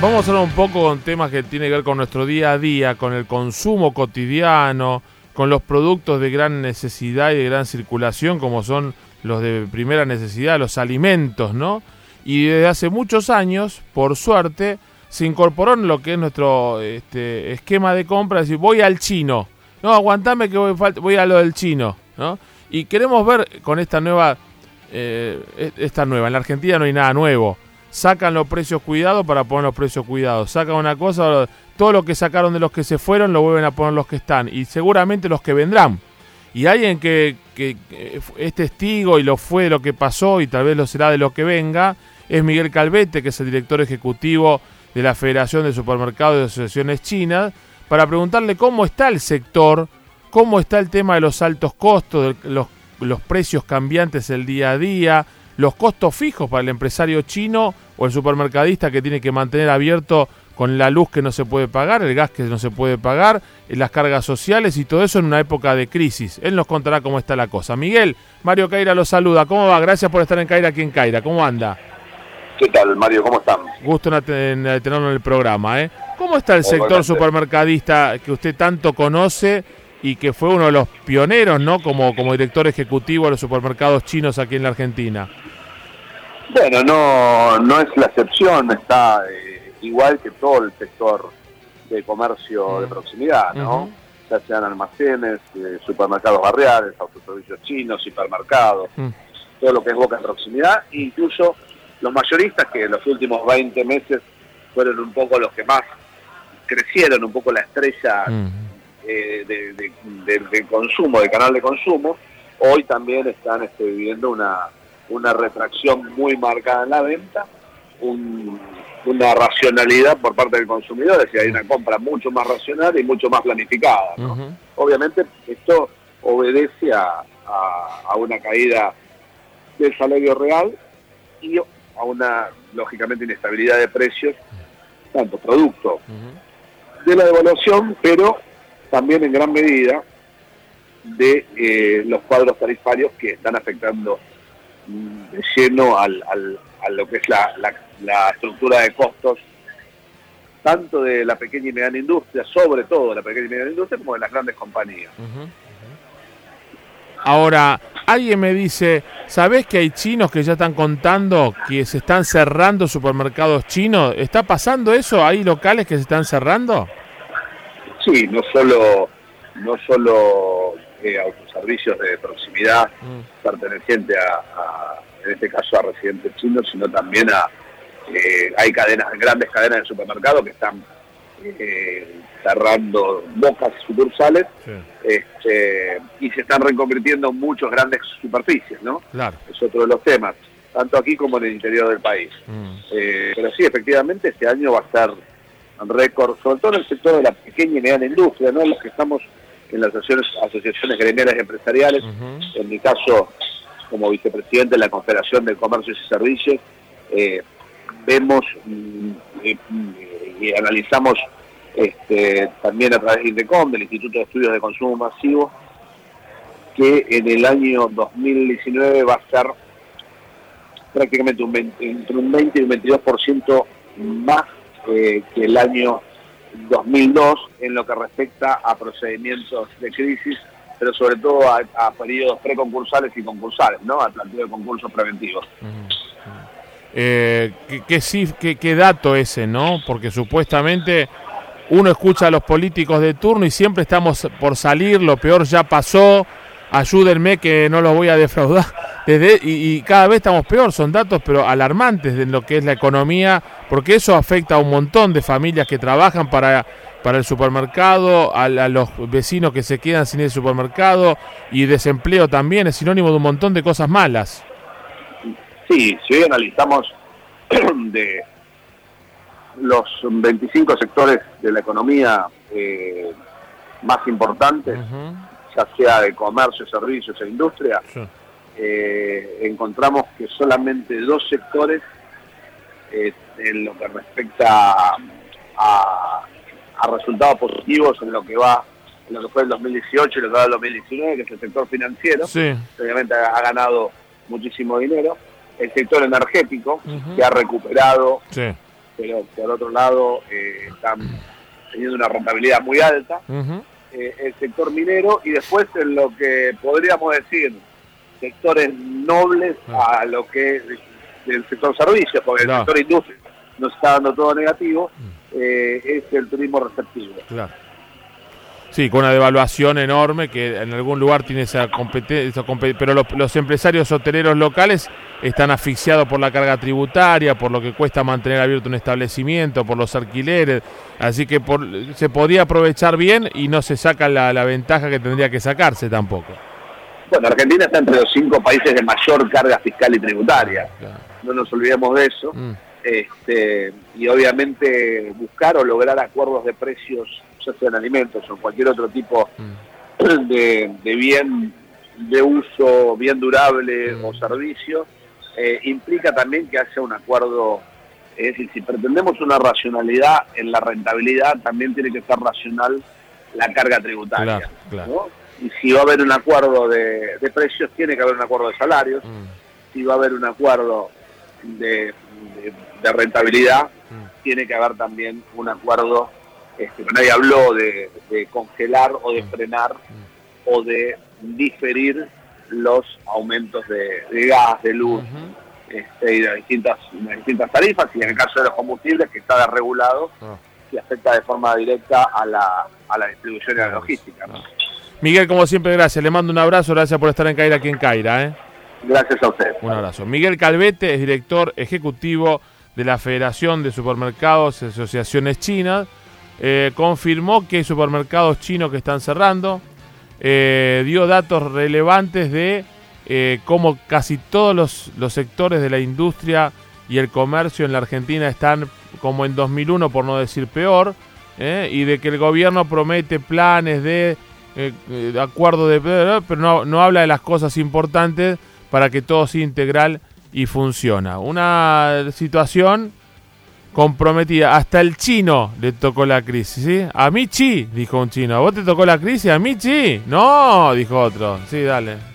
Vamos a hablar un poco con temas que tienen que ver con nuestro día a día, con el consumo cotidiano, con los productos de gran necesidad y de gran circulación, como son los de primera necesidad, los alimentos, ¿no? Y desde hace muchos años, por suerte, se incorporó en lo que es nuestro este, esquema de compra, decir, voy al chino, no, aguantame que voy, voy a lo del chino, ¿no? Y queremos ver con esta nueva, eh, e-, esta nueva, en la Argentina no hay nada nuevo, sacan los precios cuidados para poner los precios cuidados. Sacan una cosa, todo lo que sacaron de los que se fueron lo vuelven a poner los que están. Y seguramente los que vendrán. Y alguien que, es testigo y lo fue de lo que pasó y tal vez lo será de lo que venga, es Miguel Calvete, que es el director ejecutivo de la Federación de Supermercados y Asociaciones Chinas, para preguntarle cómo está el sector, cómo está el tema de los altos costos, de los, los precios cambiantes el día a día, los costos fijos para el empresario chino o el supermercadista que tiene que mantener abierto con la luz que no se puede pagar, el gas que no se puede pagar, eh, las cargas sociales y todo eso en una época de crisis. Él nos contará cómo está la cosa. Miguel, Mario Caira lo saluda. ¿Cómo va? Gracias por estar en Caira aquí en Caira. ¿Cómo anda? ¿Qué tal, Mario? ¿Cómo están? Gusto en tenerlo en el programa. ¿eh? ¿Cómo está el sector supermercadista que usted tanto conoce y que fue uno de los pioneros, ¿no? Como, como director ejecutivo de los supermercados chinos aquí en la Argentina. Bueno, no, no es la excepción, está eh, igual que todo el sector de comercio de proximidad, ¿no? Ya sean almacenes, eh, supermercados barriales, autoservicios chinos, supermercados, mm. todo lo que es boca de proximidad, incluso los mayoristas que en los últimos 20 meses fueron un poco los que más crecieron, un poco la estrella mm. eh, de, consumo, de canal de consumo, hoy también están este, viviendo una una retracción muy marcada en la venta, una racionalidad por parte del consumidor, es decir, hay una compra mucho más racional y mucho más planificada. Obviamente esto obedece a, una caída del salario real y a una, lógicamente, inestabilidad de precios, tanto producto de la devaluación, pero también en gran medida de eh, los cuadros tarifarios que están afectando lleno al, al, a lo que es la, la, estructura de costos, tanto de la pequeña y mediana industria, sobre todo de la pequeña y mediana industria, como de las grandes compañías. Ahora, alguien me dice, ¿sabés que hay chinos que ya están contando que se están cerrando supermercados chinos? ¿Está pasando eso? ¿Hay locales que se están cerrando? Sí, no solo, no solo eh, autoservicios de proximidad mm. perteneciente a, en este caso a residentes chinos, sino también a, eh, hay cadenas, grandes cadenas de supermercados que están eh, cerrando bocas sucursales este, y se están reconvirtiendo en muchos grandes superficies, ¿no? Es otro de los temas, tanto aquí como en el interior del país. Mm. Eh, pero sí, efectivamente, este año va a estar récord, sobre todo en el sector de la pequeña y mediana industria, ¿no? Los que estamos en las asociaciones, asociaciones gremiales empresariales, en mi caso como vicepresidente de la Confederación de Comercio y Servicios, eh, vemos mm, y, analizamos este, también a través de INDECOM, del Instituto de Estudios de Consumo Masivo, que en el año 2019 va a ser prácticamente un entre un 20 y un 22% más eh, que el año 2002 en lo que respecta a procedimientos de crisis, pero sobre todo a, periodos preconcursales y concursales, ¿no? Al planteo de concursos preventivos. Eh, ¿qué, qué, qué, dato ese, ¿no? Porque supuestamente uno escucha a los políticos de turno y siempre estamos por salir, lo peor ya pasó, ayúdenme que no los voy a defraudar. Desde, y, cada vez estamos peor, son datos pero alarmantes de lo que es la economía, porque eso afecta a un montón de familias que trabajan para, para el supermercado, a, los vecinos que se quedan sin el supermercado y desempleo también, es sinónimo de un montón de cosas malas. Sí, si hoy analizamos de los 25 sectores de la economía eh, más importantes, ya sea de comercio, servicios e industria, eh, encontramos que solamente dos sectores, eh, en lo que respecta a, resultados positivos en lo que va en lo que fue el 2018 y lo que va el 2019, que es el sector financiero, obviamente ha, ganado muchísimo dinero, el sector energético, que ha recuperado pero por otro lado eh, están teniendo una rentabilidad muy alta. Eh, el sector minero y después en lo que podríamos decir sectores nobles ah. a lo que es el sector servicios, porque el sector industria nos está dando todo negativo, mm. eh, es el turismo receptivo. Claro. Sí, con una devaluación enorme que en algún lugar tiene esa competencia, pero los, empresarios hoteleros locales están asfixiados por la carga tributaria, por lo que cuesta mantener abierto un establecimiento, por los alquileres, así que se podría aprovechar bien y no se saca la, ventaja que tendría que sacarse tampoco. Bueno, Argentina está entre los cinco países de mayor carga fiscal y tributaria, no nos olvidemos de eso. Mm. Este, y obviamente buscar o lograr acuerdos de precios ya sean alimentos o cualquier otro tipo mm. de, bien de uso, bien durable mm. o servicio, eh, implica también que haya un acuerdo, es decir, si pretendemos una racionalidad en la rentabilidad, también tiene que ser racional la carga tributaria. Y si va a haber un acuerdo de, precios, tiene que haber un acuerdo de salarios. Mm. Si va a haber un acuerdo de, rentabilidad, tiene que haber también un acuerdo este, nadie habló de, congelar o de mm. frenar mm. o de diferir los aumentos de, gas, de luz este, y de distintas, distintas tarifas, y en el caso de los combustibles, que está desregulado ah. y afecta de forma directa a la, a la distribución y a la logística. Ah. Miguel, como siempre, gracias. Le mando un abrazo, gracias por estar en Caira aquí en Caira. ¿eh? Gracias a usted. Un abrazo. Miguel Calvete es director ejecutivo de la Federación de Supermercados y Asociaciones Chinas eh, confirmó que hay supermercados chinos que están cerrando, eh, dio datos relevantes de eh, cómo casi todos los, sectores de la industria y el comercio en la Argentina están como en 2001, por no decir peor, y de que el gobierno promete planes de acuerdo de... pero no, no habla de las cosas importantes para que todo sea integral y funciona. Una situación comprometida. Hasta el chino le tocó la crisis, ¿sí? A Michi, dijo un chino. ¿A vos te tocó la crisis? ¿A Michi? No, dijo otro. Sí, dale.